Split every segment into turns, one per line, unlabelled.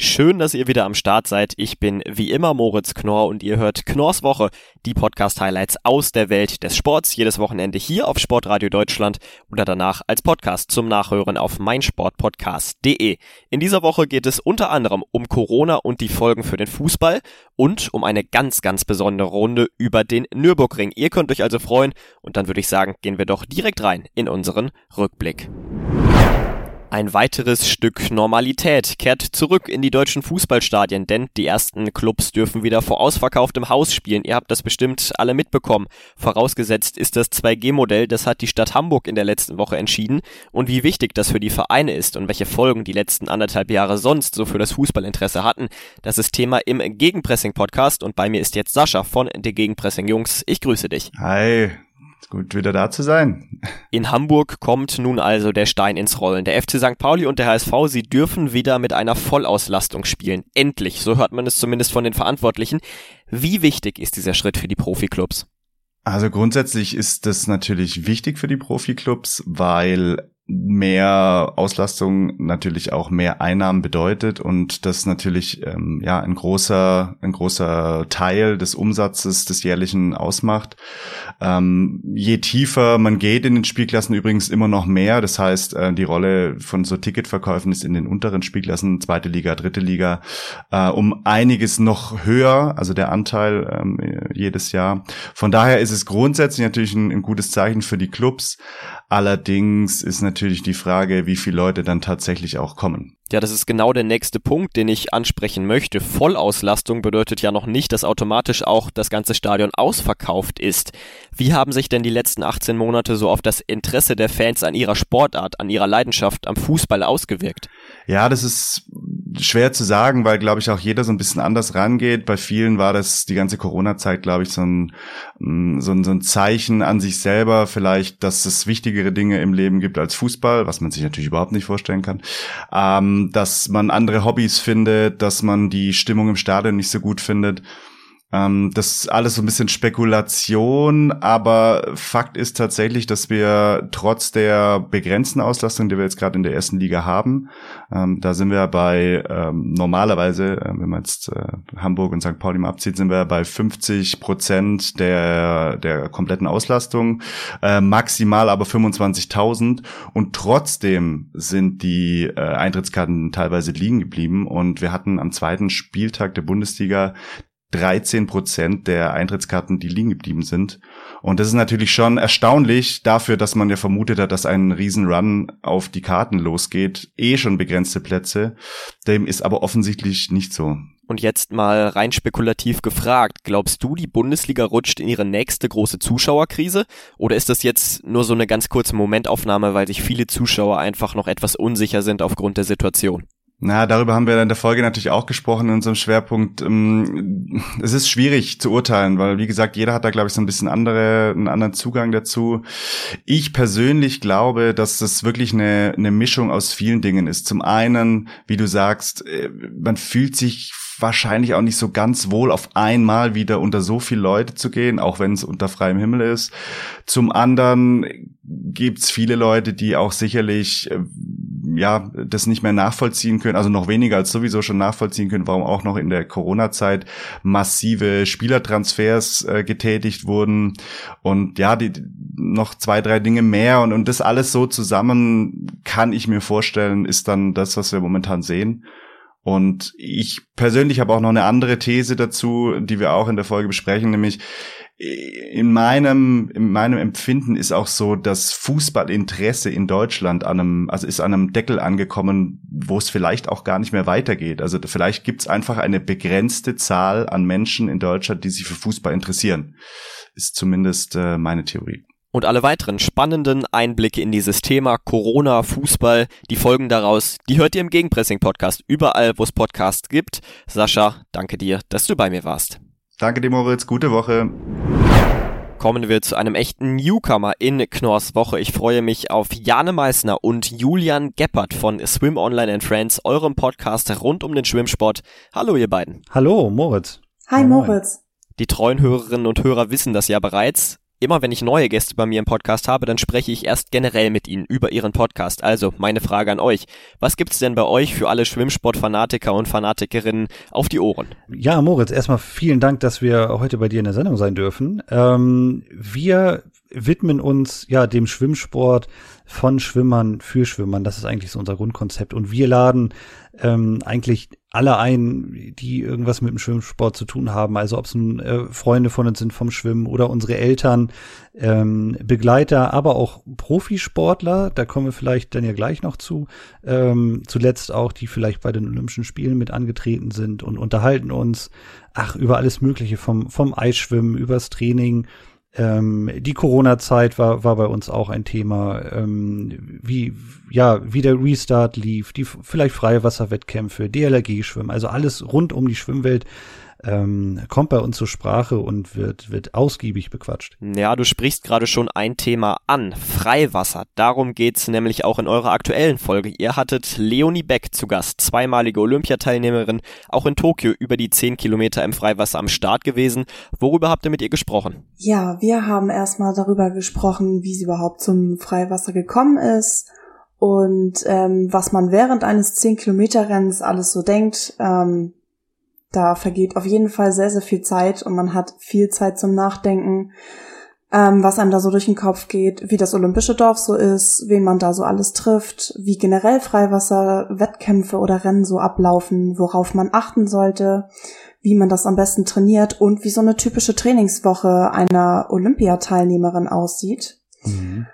Schön, dass ihr wieder am Start seid. Ich bin wie immer Moritz Knorr und ihr hört Knorrs Woche, die Podcast-Highlights aus der Welt des Sports, jedes Wochenende hier auf Sportradio Deutschland oder danach als Podcast zum Nachhören auf meinsportpodcast.de. In dieser Woche geht es unter anderem um Corona und die Folgen für den Fußball und um eine ganz, ganz besondere Runde über den Nürburgring. Ihr könnt euch also freuen und dann würde ich sagen, gehen wir doch direkt rein in unseren Rückblick. Ein weiteres Stück Normalität kehrt zurück in die deutschen Fußballstadien, denn die ersten Clubs dürfen wieder vor ausverkauftem Haus spielen. Ihr habt das bestimmt alle mitbekommen. Vorausgesetzt ist das 2G-Modell, das hat die Stadt Hamburg in der letzten Woche entschieden. Und wie wichtig das für die Vereine ist und welche Folgen die letzten anderthalb Jahre sonst so für das Fußballinteresse hatten, das ist Thema im Gegenpressing-Podcast. Und bei mir ist jetzt Sascha von der Gegenpressing-Jungs. Ich grüße dich.
Hi, Gut, wieder da zu sein.
In Hamburg kommt nun also der Stein ins Rollen. Der FC St. Pauli und der HSV, sie dürfen wieder mit einer Vollauslastung spielen. Endlich, so hört man es zumindest von den Verantwortlichen. Wie wichtig ist dieser Schritt für die Profiklubs?
Also grundsätzlich ist das natürlich wichtig für die Profiklubs, weil mehr Auslastung natürlich auch mehr Einnahmen bedeutet und das natürlich ähm, ja ein großer ein großer Teil des Umsatzes des jährlichen ausmacht. Ähm, je tiefer man geht in den Spielklassen übrigens immer noch mehr. Das heißt, äh, die Rolle von so Ticketverkäufen ist in den unteren Spielklassen, zweite Liga, dritte Liga, äh, um einiges noch höher, also der Anteil ähm, jedes Jahr. Von daher ist es grundsätzlich natürlich ein, ein gutes Zeichen für die Clubs. Allerdings ist natürlich die Frage, wie viele Leute dann tatsächlich auch kommen.
Ja, das ist genau der nächste Punkt, den ich ansprechen möchte. Vollauslastung bedeutet ja noch nicht, dass automatisch auch das ganze Stadion ausverkauft ist. Wie haben sich denn die letzten 18 Monate so auf das Interesse der Fans an ihrer Sportart, an ihrer Leidenschaft am Fußball ausgewirkt?
Ja, das ist schwer zu sagen, weil, glaube ich, auch jeder so ein bisschen anders rangeht. Bei vielen war das die ganze Corona-Zeit, glaube ich, so ein, mm, so, ein, so ein Zeichen an sich selber, vielleicht, dass es wichtigere Dinge im Leben gibt als Fußball, was man sich natürlich überhaupt nicht vorstellen kann. Ähm, dass man andere Hobbys findet, dass man die Stimmung im Stadion nicht so gut findet. Ähm, das ist alles so ein bisschen Spekulation, aber Fakt ist tatsächlich, dass wir trotz der begrenzten Auslastung, die wir jetzt gerade in der ersten Liga haben, ähm, da sind wir bei ähm, normalerweise, äh, wenn man jetzt äh, Hamburg und St. Pauli mal abzieht, sind wir bei 50 Prozent der der kompletten Auslastung, äh, maximal aber 25.000 und trotzdem sind die äh, Eintrittskarten teilweise liegen geblieben und wir hatten am zweiten Spieltag der Bundesliga 13 Prozent der Eintrittskarten, die liegen geblieben sind. Und das ist natürlich schon erstaunlich dafür, dass man ja vermutet hat, dass ein Riesenrun auf die Karten losgeht. Eh schon begrenzte Plätze. Dem ist aber offensichtlich nicht so.
Und jetzt mal rein spekulativ gefragt, glaubst du, die Bundesliga rutscht in ihre nächste große Zuschauerkrise? Oder ist das jetzt nur so eine ganz kurze Momentaufnahme, weil sich viele Zuschauer einfach noch etwas unsicher sind aufgrund der Situation?
Na, darüber haben wir in der Folge natürlich auch gesprochen in unserem Schwerpunkt. Ähm, es ist schwierig zu urteilen, weil wie gesagt, jeder hat da glaube ich so ein bisschen andere, einen anderen Zugang dazu. Ich persönlich glaube, dass das wirklich eine, eine Mischung aus vielen Dingen ist. Zum einen, wie du sagst, äh, man fühlt sich wahrscheinlich auch nicht so ganz wohl, auf einmal wieder unter so viele Leute zu gehen, auch wenn es unter freiem Himmel ist. Zum anderen gibt's viele Leute, die auch sicherlich äh, ja das nicht mehr nachvollziehen können, also noch weniger als sowieso schon nachvollziehen können, warum auch noch in der Corona-Zeit massive Spielertransfers äh, getätigt wurden und ja, die noch zwei, drei Dinge mehr und, und das alles so zusammen kann ich mir vorstellen, ist dann das, was wir momentan sehen. Und ich persönlich habe auch noch eine andere These dazu, die wir auch in der Folge besprechen, nämlich in meinem, in meinem Empfinden ist auch so, dass Fußballinteresse in Deutschland an einem, also ist an einem Deckel angekommen, wo es vielleicht auch gar nicht mehr weitergeht. Also vielleicht gibt es einfach eine begrenzte Zahl an Menschen in Deutschland, die sich für Fußball interessieren. Ist zumindest äh, meine Theorie.
Und alle weiteren spannenden Einblicke in dieses Thema Corona, Fußball, die Folgen daraus, die hört ihr im Gegenpressing-Podcast, überall, wo es Podcasts gibt. Sascha, danke dir, dass du bei mir warst.
Danke dir, Moritz. Gute Woche.
Kommen wir zu einem echten Newcomer in Knorrs Woche. Ich freue mich auf Jane Meissner und Julian Geppert von Swim Online and Friends, eurem Podcast rund um den Schwimmsport. Hallo, ihr beiden.
Hallo, Moritz.
Hi, Moritz.
Die treuen Hörerinnen und Hörer wissen das ja bereits. Immer wenn ich neue Gäste bei mir im Podcast habe, dann spreche ich erst generell mit ihnen über ihren Podcast. Also meine Frage an euch. Was gibt's denn bei euch für alle Schwimmsportfanatiker und Fanatikerinnen auf die Ohren?
Ja, Moritz, erstmal vielen Dank, dass wir heute bei dir in der Sendung sein dürfen. Ähm, wir widmen uns ja dem Schwimmsport von Schwimmern für Schwimmern. Das ist eigentlich so unser Grundkonzept. Und wir laden ähm, eigentlich alle ein, die irgendwas mit dem Schwimmsport zu tun haben. Also ob es äh, Freunde von uns sind vom Schwimmen oder unsere Eltern, ähm, Begleiter, aber auch Profisportler. Da kommen wir vielleicht dann ja gleich noch zu. Ähm, zuletzt auch, die vielleicht bei den Olympischen Spielen mit angetreten sind und unterhalten uns, ach, über alles Mögliche vom, vom Eisschwimmen, übers Training, ähm, die Corona-Zeit war, war bei uns auch ein Thema, ähm, wie, ja, wie der Restart lief, die vielleicht Freiwasserwettkämpfe, DLRG-Schwimmen, also alles rund um die Schwimmwelt ähm, kommt bei uns zur Sprache und wird, wird ausgiebig bequatscht.
Ja, du sprichst gerade schon ein Thema an. Freiwasser. Darum geht's nämlich auch in eurer aktuellen Folge. Ihr hattet Leonie Beck zu Gast, zweimalige Olympiateilnehmerin, auch in Tokio über die 10 Kilometer im Freiwasser am Start gewesen. Worüber habt ihr mit ihr gesprochen?
Ja, wir haben erstmal darüber gesprochen, wie sie überhaupt zum Freiwasser gekommen ist und ähm, was man während eines 10 Kilometer Rennens alles so denkt. Ähm, da vergeht auf jeden Fall sehr, sehr viel Zeit und man hat viel Zeit zum Nachdenken, ähm, was einem da so durch den Kopf geht, wie das olympische Dorf so ist, wen man da so alles trifft, wie generell Freiwasser, Wettkämpfe oder Rennen so ablaufen, worauf man achten sollte, wie man das am besten trainiert und wie so eine typische Trainingswoche einer Olympiateilnehmerin aussieht. Mhm.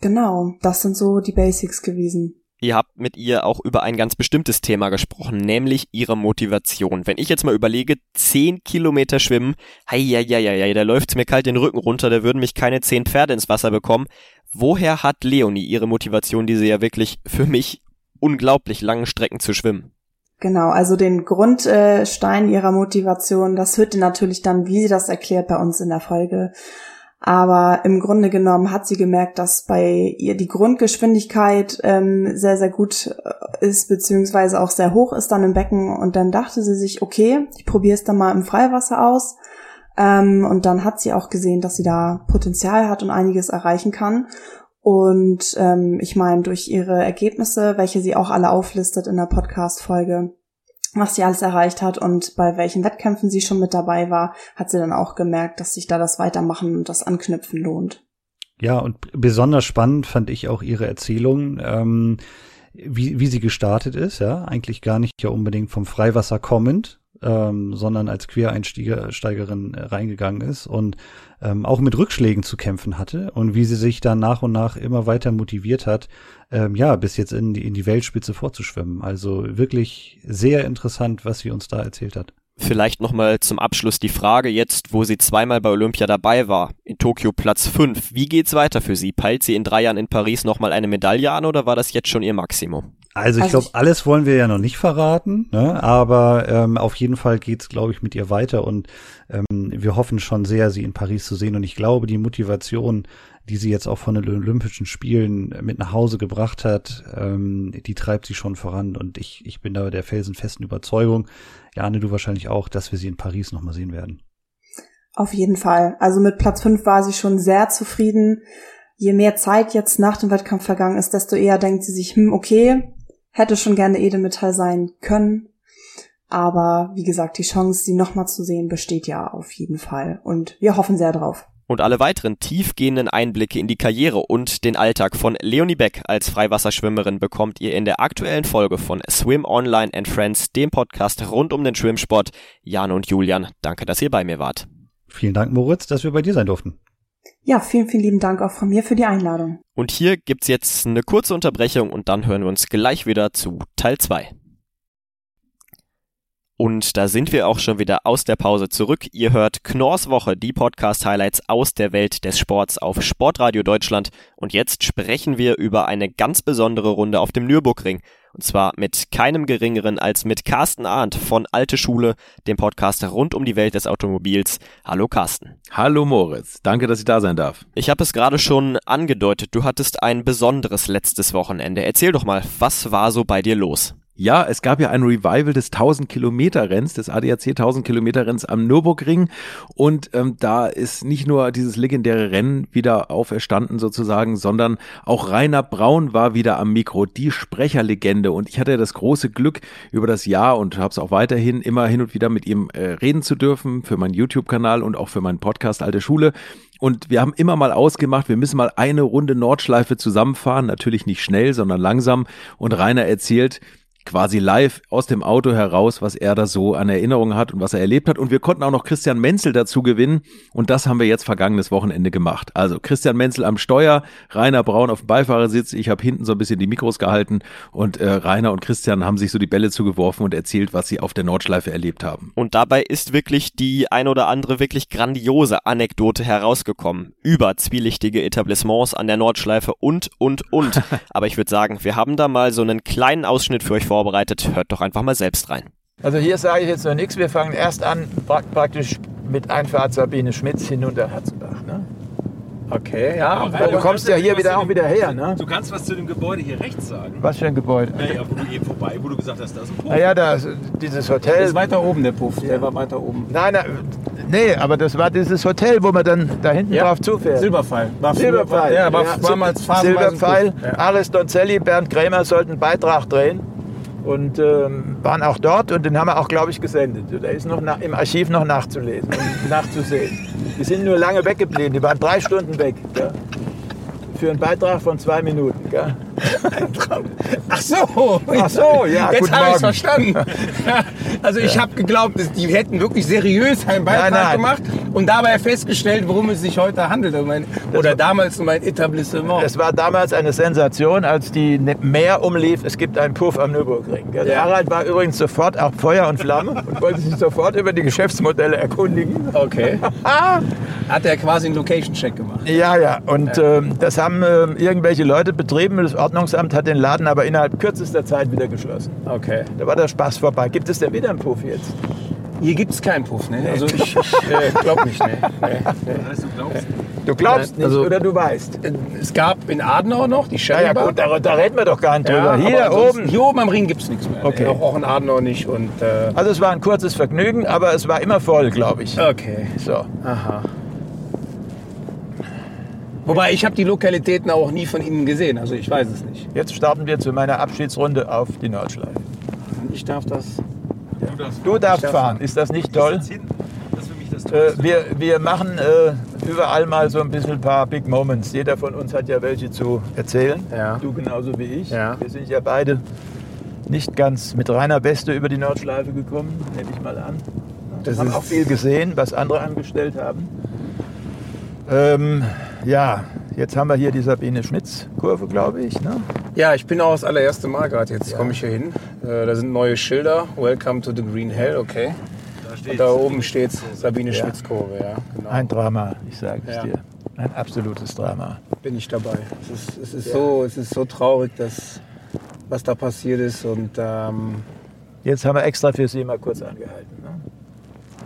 Genau, das sind so die Basics gewesen.
Ihr habt mit ihr auch über ein ganz bestimmtes Thema gesprochen, nämlich ihre Motivation. Wenn ich jetzt mal überlege, zehn Kilometer schwimmen, hei, hei, hei, hei, da läuft's mir kalt den Rücken runter, da würden mich keine zehn Pferde ins Wasser bekommen. Woher hat Leonie ihre Motivation, diese ja wirklich für mich unglaublich langen Strecken zu schwimmen?
Genau, also den Grundstein ihrer Motivation, das hört ihr natürlich dann, wie sie das erklärt, bei uns in der Folge. Aber im Grunde genommen hat sie gemerkt, dass bei ihr die Grundgeschwindigkeit ähm, sehr, sehr gut äh, ist, beziehungsweise auch sehr hoch ist dann im Becken. Und dann dachte sie sich, okay, ich probiere es dann mal im Freiwasser aus. Ähm, und dann hat sie auch gesehen, dass sie da Potenzial hat und einiges erreichen kann. Und ähm, ich meine, durch ihre Ergebnisse, welche sie auch alle auflistet in der Podcast-Folge, was sie alles erreicht hat und bei welchen Wettkämpfen sie schon mit dabei war, hat sie dann auch gemerkt, dass sich da das Weitermachen und das Anknüpfen lohnt.
Ja, und besonders spannend fand ich auch ihre Erzählung, ähm, wie, wie sie gestartet ist, ja, eigentlich gar nicht ja unbedingt vom Freiwasser kommend, ähm, sondern als Quereinsteigerin reingegangen ist und ähm, auch mit Rückschlägen zu kämpfen hatte und wie sie sich dann nach und nach immer weiter motiviert hat, ähm, ja, bis jetzt in die, in die Weltspitze vorzuschwimmen. Also wirklich sehr interessant, was sie uns da erzählt hat.
Vielleicht nochmal zum Abschluss die Frage jetzt, wo sie zweimal bei Olympia dabei war, in Tokio Platz 5. Wie geht's weiter für sie? Peilt sie in drei Jahren in Paris nochmal eine Medaille an oder war das jetzt schon ihr Maximum?
Also ich also glaube, alles wollen wir ja noch nicht verraten, ne? aber ähm, auf jeden Fall geht's, glaube ich, mit ihr weiter und ähm, wir hoffen schon sehr, sie in Paris zu sehen. Und ich glaube, die Motivation, die sie jetzt auch von den Olympischen Spielen mit nach Hause gebracht hat, ähm, die treibt sie schon voran. Und ich, ich bin da der felsenfesten Überzeugung, Jane, du wahrscheinlich auch, dass wir sie in Paris nochmal sehen werden.
Auf jeden Fall. Also mit Platz fünf war sie schon sehr zufrieden. Je mehr Zeit jetzt nach dem Wettkampf vergangen ist, desto eher denkt sie sich, hm, okay, Hätte schon gerne Edelmetall sein können. Aber wie gesagt, die Chance, sie nochmal zu sehen, besteht ja auf jeden Fall. Und wir hoffen sehr drauf.
Und alle weiteren tiefgehenden Einblicke in die Karriere und den Alltag von Leonie Beck als Freiwasserschwimmerin bekommt ihr in der aktuellen Folge von Swim Online and Friends, dem Podcast rund um den Schwimmsport. Jan und Julian, danke, dass ihr bei mir wart.
Vielen Dank, Moritz, dass wir bei dir sein durften.
Ja, vielen, vielen lieben Dank auch von mir für die Einladung.
Und hier gibt's jetzt eine kurze Unterbrechung und dann hören wir uns gleich wieder zu Teil 2. Und da sind wir auch schon wieder aus der Pause zurück. Ihr hört Knorrs Woche, die Podcast-Highlights aus der Welt des Sports auf Sportradio Deutschland. Und jetzt sprechen wir über eine ganz besondere Runde auf dem Nürburgring. Und zwar mit keinem geringeren als mit Carsten Arndt von Alte Schule, dem Podcast rund um die Welt des Automobils. Hallo Carsten.
Hallo Moritz, danke, dass ich da sein darf.
Ich habe es gerade schon angedeutet, du hattest ein besonderes letztes Wochenende. Erzähl doch mal, was war so bei dir los?
Ja, es gab ja ein Revival des 1000 Kilometer Renns, des ADAC 1000 Kilometer Renns am Nürburgring. Und ähm, da ist nicht nur dieses legendäre Rennen wieder auferstanden sozusagen, sondern auch Rainer Braun war wieder am Mikro, die Sprecherlegende. Und ich hatte das große Glück über das Jahr und habe es auch weiterhin immer hin und wieder mit ihm äh, reden zu dürfen für meinen YouTube-Kanal und auch für meinen Podcast Alte Schule. Und wir haben immer mal ausgemacht, wir müssen mal eine Runde Nordschleife zusammenfahren, natürlich nicht schnell, sondern langsam. Und Rainer erzählt, quasi live aus dem Auto heraus, was er da so an Erinnerungen hat und was er erlebt hat. Und wir konnten auch noch Christian Menzel dazu gewinnen. Und das haben wir jetzt vergangenes Wochenende gemacht. Also Christian Menzel am Steuer, Rainer Braun auf dem Beifahrersitz. Ich habe hinten so ein bisschen die Mikros gehalten und äh, Rainer und Christian haben sich so die Bälle zugeworfen und erzählt, was sie auf der Nordschleife erlebt haben.
Und dabei ist wirklich die ein oder andere wirklich grandiose Anekdote herausgekommen über zwielichtige Etablissements an der Nordschleife und, und, und. Aber ich würde sagen, wir haben da mal so einen kleinen Ausschnitt für euch vorbereitet. Hört doch einfach mal selbst rein.
Also hier sage ich jetzt noch nichts. Wir fangen erst an praktisch mit Einfahrt Sabine Schmitz hinunter Hatzenbach. Ne?
Okay, ja.
Aber du kommst ja hier wieder auch wieder her, ne?
Du kannst was zu dem Gebäude hier rechts sagen.
Was für ein Gebäude?
Naja, wo du eben vorbei, wo du gesagt hast, da ist ein Puff.
Naja, da ist dieses Hotel.
Das ist weiter oben, der Puff. Der war weiter oben.
Nein, nein, nee, aber das war dieses Hotel, wo man dann da hinten
Ja.
drauf zufährt.
Silberpfeil. War
Silberpfeil.
Ja, war
Ja,
damals
Silberpfeil.
Ja.
Aris Donzelli, Bernd Krämer sollten einen Beitrag drehen und ähm, waren auch dort und den haben wir auch, glaube ich, gesendet. Der ist noch im Archiv noch nachzulesen und nachzusehen. Die sind nur lange weggeblieben, die waren drei Stunden weg. Gell? Für einen Beitrag von zwei Minuten. Gell?
Ach so.
Ach so, ja,
Jetzt habe ich
Morgen.
verstanden. Also ich habe geglaubt, die hätten wirklich seriös einen Beitrag
Nein, nein.
gemacht und dabei festgestellt, worum es sich heute handelt. Um ein, oder damals um ein Etablissement.
Es war damals eine Sensation, als die ne- Meer umlief. Es gibt einen Puff am Nürburgring. Der
Ja.
Harald war übrigens sofort auch Feuer und Flamme und wollte sich sofort über die Geschäftsmodelle erkundigen.
Okay. Hat er quasi einen Location-Check gemacht.
Ja, ja. Und ähm, das haben ähm, irgendwelche Leute betrieben. Das Ordnungsamt hat den Laden aber innerhalb kürzester Zeit wieder geschlossen.
Okay.
Da war der Spaß vorbei. Gibt es denn wieder einen Puff jetzt?
Hier gibt es keinen Puff, ne? Also ich, ich äh, glaube nicht, ne? Nee, nee.
Du glaubst nicht
Also-
oder du weißt?
Es gab in Adenauer noch die
Ja,
Sherry
ja
Bar.
gut, da, da reden wir doch gar nicht drüber.
aber
Hier oben.
Hier oben am Ring gibt es nichts mehr.
Okay.
Auch, auch in Adenauer nicht. Und, äh,
Also es war ein kurzes Vergnügen, aber es war immer voll, glaube ich.
okay.
So.
Aha. Wobei ich habe die Lokalitäten auch nie von Ihnen gesehen, also ich weiß es nicht.
Jetzt starten wir zu meiner Abschiedsrunde auf die Nordschleife.
Ich darf das.
Du darfst
darf
fahren. Ist das nicht toll?
Das mich das
Äh, wir, wir machen äh, überall mal so ein bisschen ein paar Big Moments. Jeder von uns hat ja welche zu erzählen.
Ja.
Du genauso wie ich.
Ja.
Wir sind ja beide nicht ganz mit reiner Beste über die Nordschleife gekommen, nehme ich mal an.
Das
Wir haben
ist-
auch viel gesehen, was andere angestellt haben. Ähm, ja, jetzt haben wir hier die Sabine Schmitz-Kurve, glaube ich. Ne?
Ja, ich bin auch das allererste Mal gerade. Jetzt komme ich hier hin. Äh, da sind neue Schilder. Welcome to the Green Hell, okay. Und da oben steht Sabine Schmitz-Kurve, ja. Genau.
Ein Drama, ich sage es
Ja.
dir. Ein absolutes Drama.
bin ich dabei. Es ist, es ist, so, es ist so traurig, dass, was da passiert ist. Und ähm,
Jetzt haben wir extra für Sie mal kurz angehalten. Ne?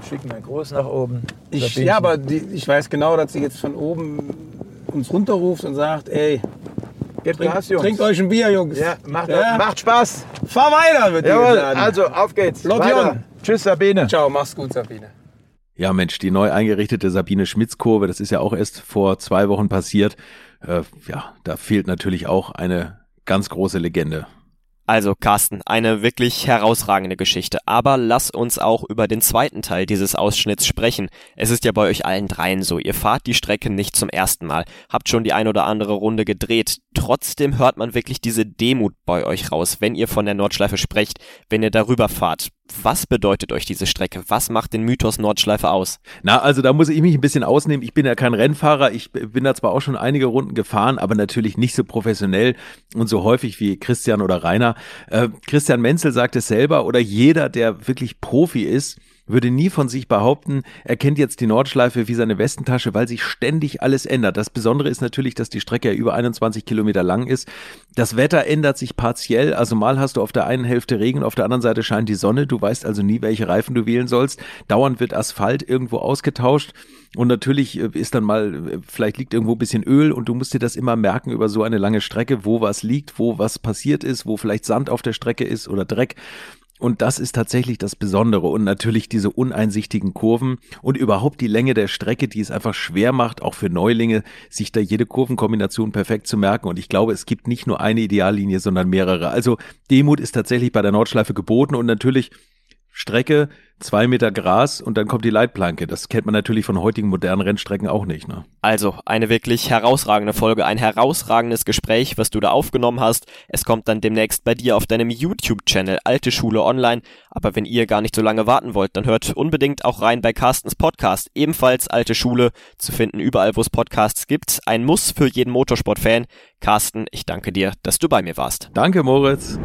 Schicken einen Gruß nach oben.
ich, ja, aber die, ich weiß genau, dass sie jetzt von oben uns runterruft und sagt, ey,
Gebt
trinkt,
Gas, Jungs.
trinkt euch ein Bier, Jungs.
Ja, macht,
Ja.
macht Spaß.
Fahr weiter, wird
Jawohl, also auf geht's.
Lot
Weiter.
Jon.
Tschüss, Sabine.
Ciao, mach's gut, Sabine.
Ja, Mensch, die neu eingerichtete Sabine Schmitz-Kurve, das ist ja auch erst vor zwei Wochen passiert. Äh, ja, da fehlt natürlich auch eine ganz große Legende.
Also Carsten, eine wirklich herausragende Geschichte. Aber lass uns auch über den zweiten Teil dieses Ausschnitts sprechen. Es ist ja bei euch allen dreien so. Ihr fahrt die Strecke nicht zum ersten Mal, habt schon die ein oder andere Runde gedreht. Trotzdem hört man wirklich diese Demut bei euch raus, wenn ihr von der Nordschleife sprecht, wenn ihr darüber fahrt. Was bedeutet euch diese Strecke? Was macht den Mythos Nordschleife aus?
Na, also da muss ich mich ein bisschen ausnehmen. Ich bin ja kein Rennfahrer. Ich bin da zwar auch schon einige Runden gefahren, aber natürlich nicht so professionell und so häufig wie Christian oder Rainer. Äh, Christian Menzel sagt es selber oder jeder, der wirklich Profi ist, würde nie von sich behaupten, er kennt jetzt die Nordschleife wie seine Westentasche, weil sich ständig alles ändert. Das Besondere ist natürlich, dass die Strecke ja über 21 Kilometer lang ist. Das Wetter ändert sich partiell, also mal hast du auf der einen Hälfte Regen, auf der anderen Seite scheint die Sonne. Du weißt also nie, welche Reifen du wählen sollst. Dauernd wird Asphalt irgendwo ausgetauscht. Und natürlich äh, ist dann mal, äh, vielleicht liegt irgendwo ein bisschen Öl und du musst dir das immer merken über so eine lange Strecke, wo was liegt, wo was passiert ist, wo vielleicht Sand auf der Strecke ist oder Dreck. Und das ist tatsächlich das Besondere und natürlich diese uneinsichtigen Kurven und überhaupt die Länge der Strecke, die es einfach schwer macht, auch für Neulinge, sich da jede Kurvenkombination perfekt zu merken. Und ich glaube, es gibt nicht nur eine Ideallinie, sondern mehrere. Also Demut ist tatsächlich bei der Nordschleife geboten und natürlich Strecke, zwei Meter Gras und dann kommt die Leitplanke. Das kennt man natürlich von heutigen modernen Rennstrecken auch nicht. Ne?
Also eine wirklich herausragende Folge, ein herausragendes Gespräch, was du da aufgenommen hast. Es kommt dann demnächst bei dir auf deinem YouTube-Channel Alte Schule Online. Aber wenn ihr gar nicht so lange warten wollt, dann hört unbedingt auch rein bei Carstens Podcast. Ebenfalls Alte Schule zu finden überall, wo es Podcasts gibt. Ein Muss für jeden Motorsport-Fan. Carsten, ich danke dir, dass du bei mir warst.
Danke, Moritz.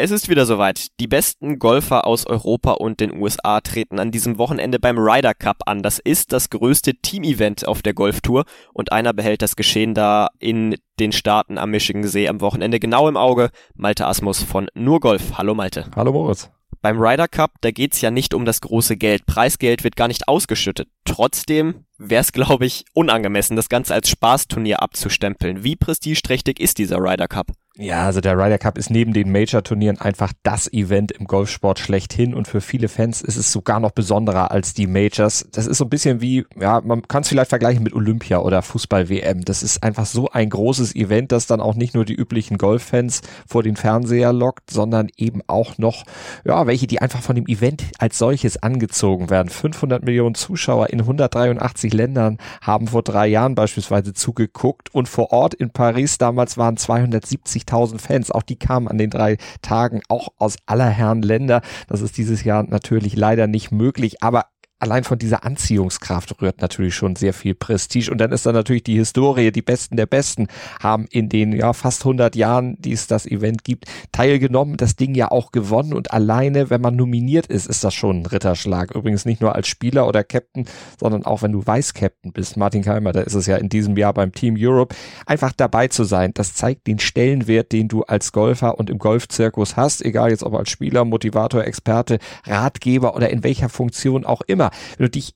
Es ist wieder soweit. Die besten Golfer aus Europa und den USA treten an diesem Wochenende beim Ryder Cup an. Das ist das größte Team-Event auf der Golftour und einer behält das Geschehen da in den Staaten am Michigan See am Wochenende genau im Auge. Malte Asmus von Nur Golf. Hallo Malte.
Hallo Moritz.
Beim Ryder Cup, da geht's ja nicht um das große Geld. Preisgeld wird gar nicht ausgeschüttet. Trotzdem wäre es, glaube ich, unangemessen, das Ganze als Spaßturnier abzustempeln. Wie prestigeträchtig ist dieser Ryder Cup?
Ja, also der Ryder Cup ist neben den Major-Turnieren einfach das Event im Golfsport schlechthin und für viele Fans ist es sogar noch besonderer als die Majors. Das ist so ein bisschen wie, ja, man kann es vielleicht vergleichen mit Olympia oder Fußball-WM. Das ist einfach so ein großes Event, das dann auch nicht nur die üblichen Golffans vor den Fernseher lockt, sondern eben auch noch, ja, welche, die einfach von dem Event als solches angezogen werden. 500 Millionen Zuschauer in 183 Ländern haben vor drei Jahren beispielsweise zugeguckt und vor Ort in Paris damals waren 270 50.000 Fans. Auch die kamen an den drei Tagen auch aus aller Herren Länder. Das ist dieses Jahr natürlich leider nicht möglich, aber allein von dieser Anziehungskraft rührt natürlich schon sehr viel Prestige. Und dann ist da natürlich die Historie, die Besten der Besten haben in den ja fast 100 Jahren, die es das Event gibt, teilgenommen, das Ding ja auch gewonnen. Und alleine, wenn man nominiert ist, ist das schon ein Ritterschlag. Übrigens nicht nur als Spieler oder Captain, sondern auch wenn du Vice-Captain bist. Martin Keimer, da ist es ja in diesem Jahr beim Team Europe. Einfach dabei zu sein, das zeigt den Stellenwert, den du als Golfer und im Golfzirkus hast, egal jetzt ob als Spieler, Motivator, Experte, Ratgeber oder in welcher Funktion auch immer wenn du dich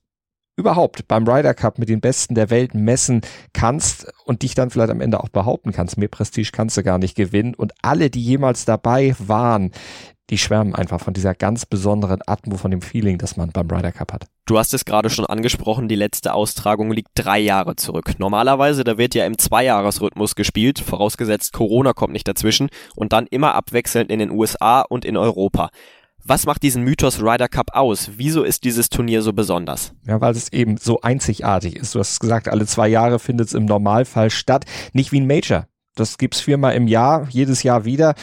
überhaupt beim Ryder Cup mit den Besten der Welt messen kannst und dich dann vielleicht am Ende auch behaupten kannst. Mehr Prestige kannst du gar nicht gewinnen. Und alle, die jemals dabei waren, die schwärmen einfach von dieser ganz besonderen Atmo, von dem Feeling, das man beim Ryder Cup hat.
Du hast es gerade schon angesprochen, die letzte Austragung liegt drei Jahre zurück. Normalerweise, da wird ja im Zweijahresrhythmus gespielt, vorausgesetzt Corona kommt nicht dazwischen und dann immer abwechselnd in den USA und in Europa. Was macht diesen Mythos Ryder Cup aus? Wieso ist dieses Turnier so besonders?
Ja, weil es eben so einzigartig ist. Du hast gesagt, alle zwei Jahre findet es im Normalfall statt. Nicht wie ein Major. Das gibt's viermal im Jahr, jedes Jahr wieder.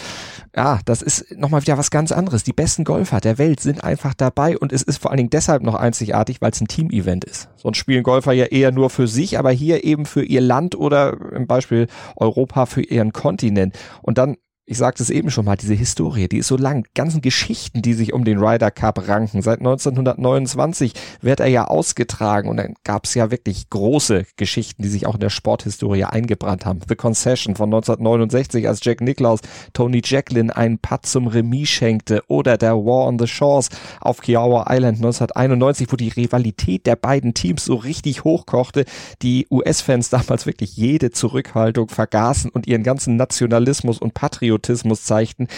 Ja, das ist nochmal wieder was ganz anderes. Die besten Golfer der Welt sind einfach dabei und es ist vor allen Dingen deshalb noch einzigartig, weil es ein Team-Event ist. Sonst spielen Golfer ja eher nur für sich, aber hier eben für ihr Land oder im Beispiel Europa für ihren Kontinent. Und dann ich sagte es eben schon mal, diese Historie, die ist so lang. Ganzen Geschichten, die sich um den Ryder Cup ranken. Seit 1929 wird er ja ausgetragen und dann gab es ja wirklich große Geschichten, die sich auch in der Sporthistorie eingebrannt haben. The Concession von 1969, als Jack Nicklaus Tony Jacklin einen Putt zum Remis schenkte oder der War on the Shores auf Kiowa Island 1991, wo die Rivalität der beiden Teams so richtig hochkochte, die US-Fans damals wirklich jede Zurückhaltung vergaßen und ihren ganzen Nationalismus und Patriotismus Patriotismus zeigten,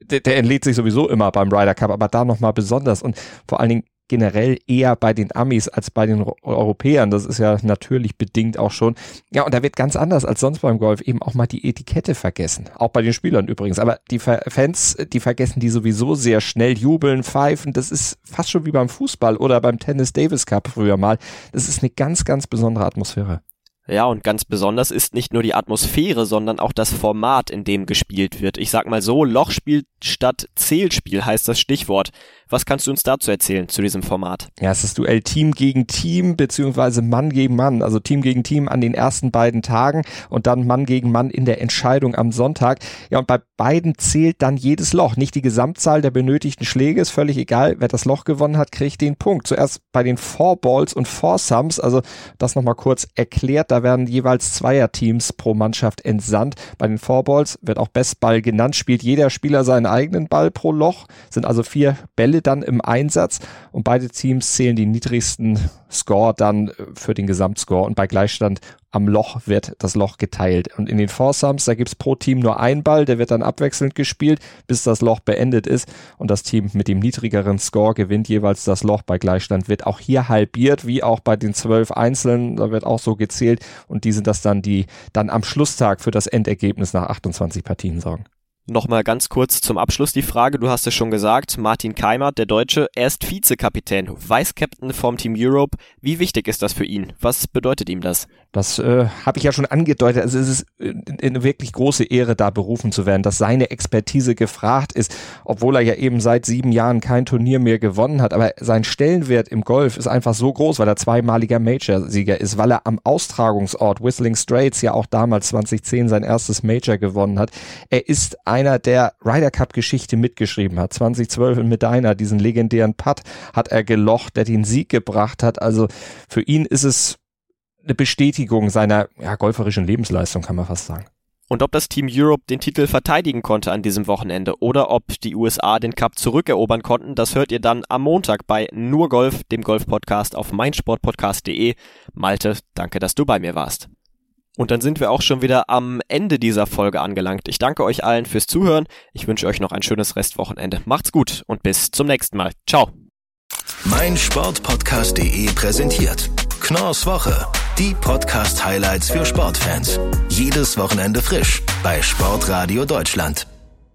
der, der entlädt sich sowieso immer beim Ryder Cup, aber da nochmal besonders und vor allen Dingen generell eher bei den Amis als bei den Europäern. Das ist ja natürlich bedingt auch schon. Ja, und da wird ganz anders als sonst beim Golf eben auch mal die Etikette vergessen. Auch bei den Spielern übrigens. Aber die Fans, die vergessen die sowieso sehr schnell. Jubeln, pfeifen. Das ist fast schon wie beim Fußball oder beim Tennis Davis Cup früher mal. Das ist eine ganz, ganz besondere Atmosphäre.
Ja, und ganz besonders ist nicht nur die Atmosphäre, sondern auch das Format, in dem gespielt wird. Ich sag mal so, Lochspiel statt Zählspiel heißt das Stichwort. Was kannst du uns dazu erzählen, zu diesem Format?
Ja, es ist Duell Team gegen Team, beziehungsweise Mann gegen Mann. Also Team gegen Team an den ersten beiden Tagen und dann Mann gegen Mann in der Entscheidung am Sonntag. Ja, und bei beiden zählt dann jedes Loch. Nicht die Gesamtzahl der benötigten Schläge, ist völlig egal. Wer das Loch gewonnen hat, kriegt den Punkt. Zuerst bei den Four Balls und Four Sums, also das nochmal kurz erklärt, da werden jeweils Zweierteams pro Mannschaft entsandt. Bei den Four Balls wird auch Bestball genannt, spielt jeder Spieler seinen eigenen Ball pro Loch, sind also vier Bälle dann im Einsatz. Und beide Teams zählen die niedrigsten Score dann äh, für den Gesamtscore. Und bei Gleichstand am Loch wird das Loch geteilt. Und in den Foursomes, da gibt's pro Team nur einen Ball, der wird dann abwechselnd gespielt, bis das Loch beendet ist. Und das Team mit dem niedrigeren Score gewinnt jeweils das Loch. Bei Gleichstand wird auch hier halbiert, wie auch bei den zwölf Einzelnen. Da wird auch so gezählt. Und die sind das dann, die dann am Schlusstag für das Endergebnis nach 28 Partien sorgen.
Nochmal ganz kurz zum Abschluss die Frage, du hast es schon gesagt, Martin Keimert, der Deutsche, er ist Vizekapitän, Vice-Captain vom Team Europe. Wie wichtig ist das für ihn? Was bedeutet ihm das?
Das äh, habe ich ja schon angedeutet. Also es ist äh, eine wirklich große Ehre, da berufen zu werden, dass seine Expertise gefragt ist, obwohl er ja eben seit sieben Jahren kein Turnier mehr gewonnen hat. Aber sein Stellenwert im Golf ist einfach so groß, weil er zweimaliger Major-Sieger ist, weil er am Austragungsort Whistling Straits ja auch damals 2010 sein erstes Major gewonnen hat. Er ist einer, der Ryder Cup Geschichte mitgeschrieben hat. 2012 in Medina, diesen legendären Putt hat er gelocht, der den Sieg gebracht hat. Also für ihn ist es eine Bestätigung seiner ja, golferischen Lebensleistung, kann man fast sagen.
Und ob das Team Europe den Titel verteidigen konnte an diesem Wochenende oder ob die USA den Cup zurückerobern konnten, das hört ihr dann am Montag bei Nur Golf, dem Golf-Podcast auf meinsportpodcast.de. Malte, danke, dass du bei mir warst. Und dann sind wir auch schon wieder am Ende dieser Folge angelangt. Ich danke euch allen fürs Zuhören. Ich wünsche euch noch ein schönes Restwochenende. Macht's gut und bis zum nächsten Mal. Ciao.
Mein Sportpodcast.de präsentiert Knorrs Woche. Die Podcast-Highlights für Sportfans. Jedes Wochenende frisch bei Sportradio Deutschland.